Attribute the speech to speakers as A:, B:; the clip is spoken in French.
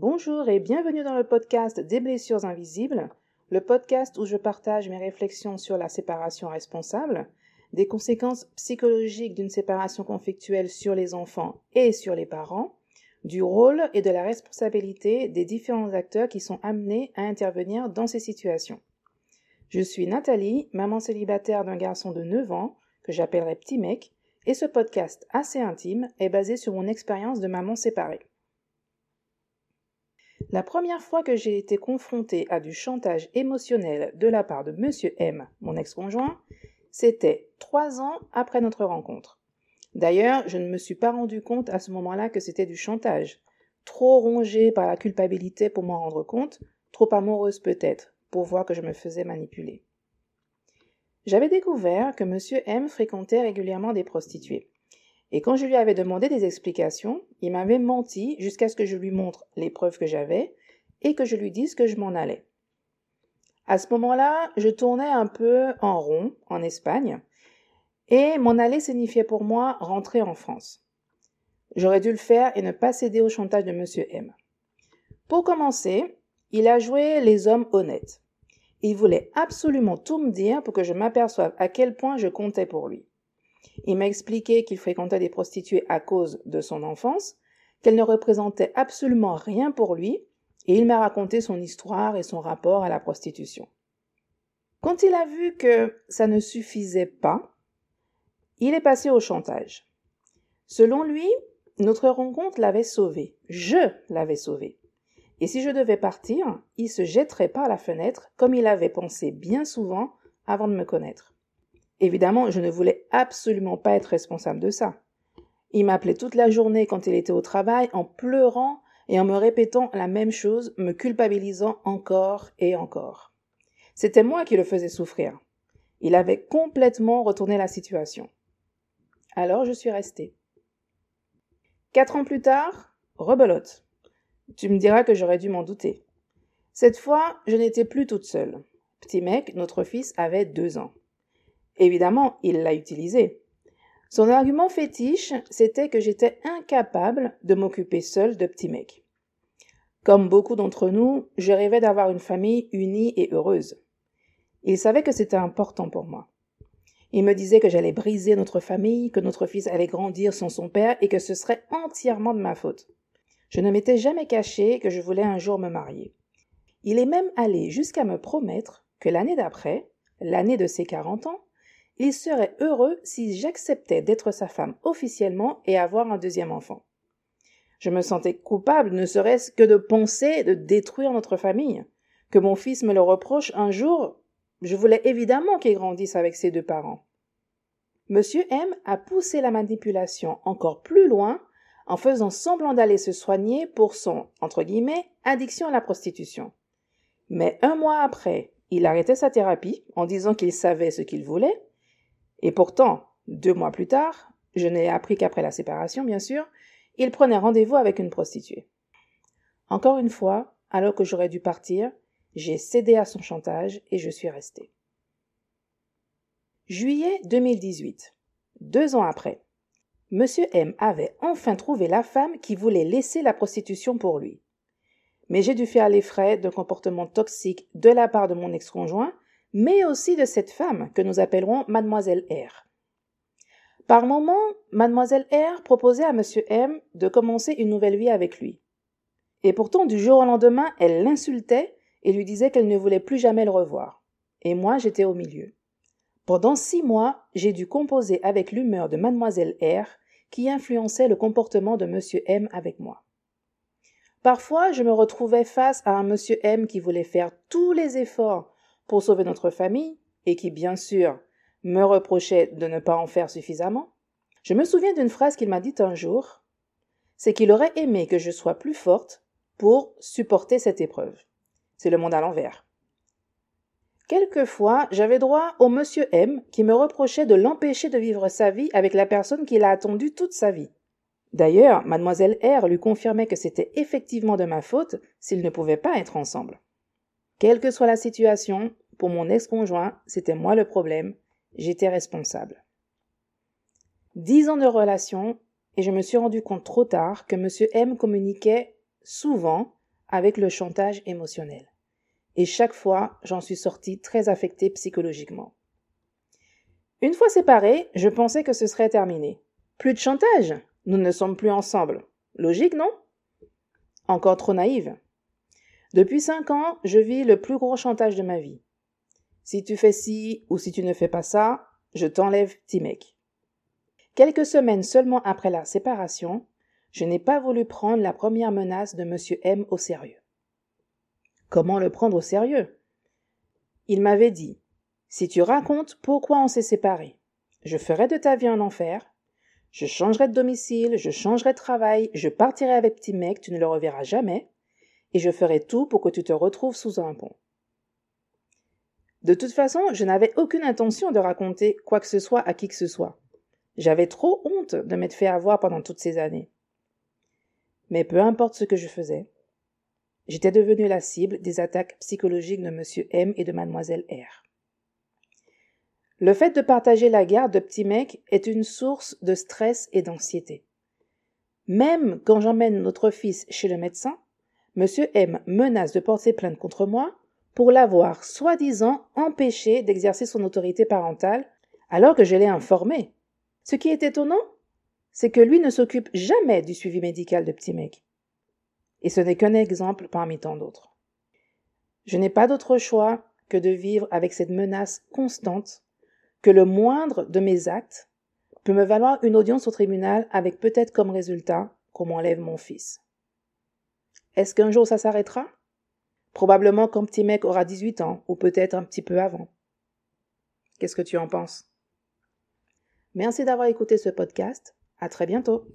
A: Bonjour et bienvenue dans le podcast Des blessures invisibles, le podcast où je partage mes réflexions sur la séparation responsable, des conséquences psychologiques d'une séparation conflictuelle sur les enfants et sur les parents, du rôle et de la responsabilité des différents acteurs qui sont amenés à intervenir dans ces situations. Je suis Nathalie, maman célibataire d'un garçon de 9 ans, que j'appellerai Petit Mec, et ce podcast assez intime est basé sur mon expérience de maman séparée. La première fois que j'ai été confrontée à du chantage émotionnel de la part de Monsieur M, mon ex-conjoint, c'était trois ans après notre rencontre. D'ailleurs, je ne me suis pas rendu compte à ce moment-là que c'était du chantage. Trop rongée par la culpabilité pour m'en rendre compte, trop amoureuse peut-être, pour voir que je me faisais manipuler. J'avais découvert que Monsieur M fréquentait régulièrement des prostituées. Et quand je lui avais demandé des explications, il m'avait menti jusqu'à ce que je lui montre les preuves que j'avais et que je lui dise que je m'en allais. À ce moment-là, je tournais un peu en rond en Espagne et m'en aller signifiait pour moi rentrer en France. J'aurais dû le faire et ne pas céder au chantage de Monsieur M. Pour commencer, il a joué les hommes honnêtes. Il voulait absolument tout me dire pour que je m'aperçoive à quel point je comptais pour lui. Il m'a expliqué qu'il fréquentait des prostituées à cause de son enfance, qu'elles ne représentaient absolument rien pour lui, et il m'a raconté son histoire et son rapport à la prostitution. Quand il a vu que ça ne suffisait pas, il est passé au chantage. Selon lui, notre rencontre l'avait sauvé. Je l'avais sauvé. Et si je devais partir, il se jetterait par la fenêtre, comme il avait pensé bien souvent avant de me connaître. Évidemment, je ne voulais absolument pas être responsable de ça. Il m'appelait toute la journée quand il était au travail en pleurant et en me répétant la même chose, me culpabilisant encore et encore. C'était moi qui le faisais souffrir. Il avait complètement retourné la situation. Alors je suis restée. Quatre ans plus tard, rebelote. Tu me diras que j'aurais dû m'en douter. Cette fois, je n'étais plus toute seule. Petit mec, notre fils, avait deux ans. Évidemment, il l'a utilisé. Son argument fétiche, c'était que j'étais incapable de m'occuper seule de petits mecs. Comme beaucoup d'entre nous, je rêvais d'avoir une famille unie et heureuse. Il savait que c'était important pour moi. Il me disait que j'allais briser notre famille, que notre fils allait grandir sans son père et que ce serait entièrement de ma faute. Je ne m'étais jamais caché que je voulais un jour me marier. Il est même allé jusqu'à me promettre que l'année d'après, l'année de ses quarante ans, il serait heureux si j'acceptais d'être sa femme officiellement et avoir un deuxième enfant. Je me sentais coupable, ne serait-ce que de penser de détruire notre famille. Que mon fils me le reproche un jour, je voulais évidemment qu'il grandisse avec ses deux parents. Monsieur M a poussé la manipulation encore plus loin en faisant semblant d'aller se soigner pour son, entre guillemets, addiction à la prostitution. Mais un mois après, il arrêtait sa thérapie en disant qu'il savait ce qu'il voulait et pourtant, deux mois plus tard, je n'ai appris qu'après la séparation, bien sûr, il prenait rendez-vous avec une prostituée. Encore une fois, alors que j'aurais dû partir, j'ai cédé à son chantage et je suis restée. Juillet 2018. Deux ans après. Monsieur M avait enfin trouvé la femme qui voulait laisser la prostitution pour lui. Mais j'ai dû faire les frais d'un comportement toxique de la part de mon ex-conjoint mais aussi de cette femme que nous appellerons mademoiselle R. Par moments, mademoiselle R proposait à monsieur M de commencer une nouvelle vie avec lui. Et pourtant, du jour au lendemain, elle l'insultait et lui disait qu'elle ne voulait plus jamais le revoir. Et moi, j'étais au milieu. Pendant six mois, j'ai dû composer avec l'humeur de mademoiselle R qui influençait le comportement de monsieur M avec moi. Parfois, je me retrouvais face à un monsieur M qui voulait faire tous les efforts pour sauver notre famille, et qui, bien sûr, me reprochait de ne pas en faire suffisamment, je me souviens d'une phrase qu'il m'a dite un jour, c'est qu'il aurait aimé que je sois plus forte pour supporter cette épreuve. C'est le monde à l'envers. Quelquefois, j'avais droit au monsieur M qui me reprochait de l'empêcher de vivre sa vie avec la personne qu'il a attendue toute sa vie. D'ailleurs, mademoiselle R lui confirmait que c'était effectivement de ma faute s'ils ne pouvaient pas être ensemble. Quelle que soit la situation, pour mon ex-conjoint, c'était moi le problème, j'étais responsable. Dix ans de relation, et je me suis rendu compte trop tard que M. M communiquait souvent avec le chantage émotionnel. Et chaque fois, j'en suis sortie très affectée psychologiquement. Une fois séparés, je pensais que ce serait terminé. Plus de chantage. Nous ne sommes plus ensemble. Logique, non? Encore trop naïve. Depuis cinq ans, je vis le plus gros chantage de ma vie. Si tu fais ci ou si tu ne fais pas ça, je t'enlève Timek. Quelques semaines seulement après la séparation, je n'ai pas voulu prendre la première menace de M. M au sérieux. Comment le prendre au sérieux? Il m'avait dit Si tu racontes pourquoi on s'est séparés, je ferai de ta vie un enfer, je changerai de domicile, je changerai de travail, je partirai avec petit tu ne le reverras jamais, et je ferai tout pour que tu te retrouves sous un pont. De toute façon, je n'avais aucune intention de raconter quoi que ce soit à qui que ce soit. J'avais trop honte de m'être fait avoir pendant toutes ces années. Mais peu importe ce que je faisais, j'étais devenue la cible des attaques psychologiques de M. M et de Mademoiselle R. Le fait de partager la garde de petits mecs est une source de stress et d'anxiété. Même quand j'emmène notre fils chez le médecin, M. M menace de porter plainte contre moi pour l'avoir soi-disant empêché d'exercer son autorité parentale alors que je l'ai informé. Ce qui est étonnant, c'est que lui ne s'occupe jamais du suivi médical de petits mecs. Et ce n'est qu'un exemple parmi tant d'autres. Je n'ai pas d'autre choix que de vivre avec cette menace constante que le moindre de mes actes peut me valoir une audience au tribunal avec peut-être comme résultat qu'on m'enlève mon fils. Est-ce qu'un jour ça s'arrêtera? Probablement quand petit mec aura 18 ans, ou peut-être un petit peu avant. Qu'est-ce que tu en penses? Merci d'avoir écouté ce podcast. À très bientôt.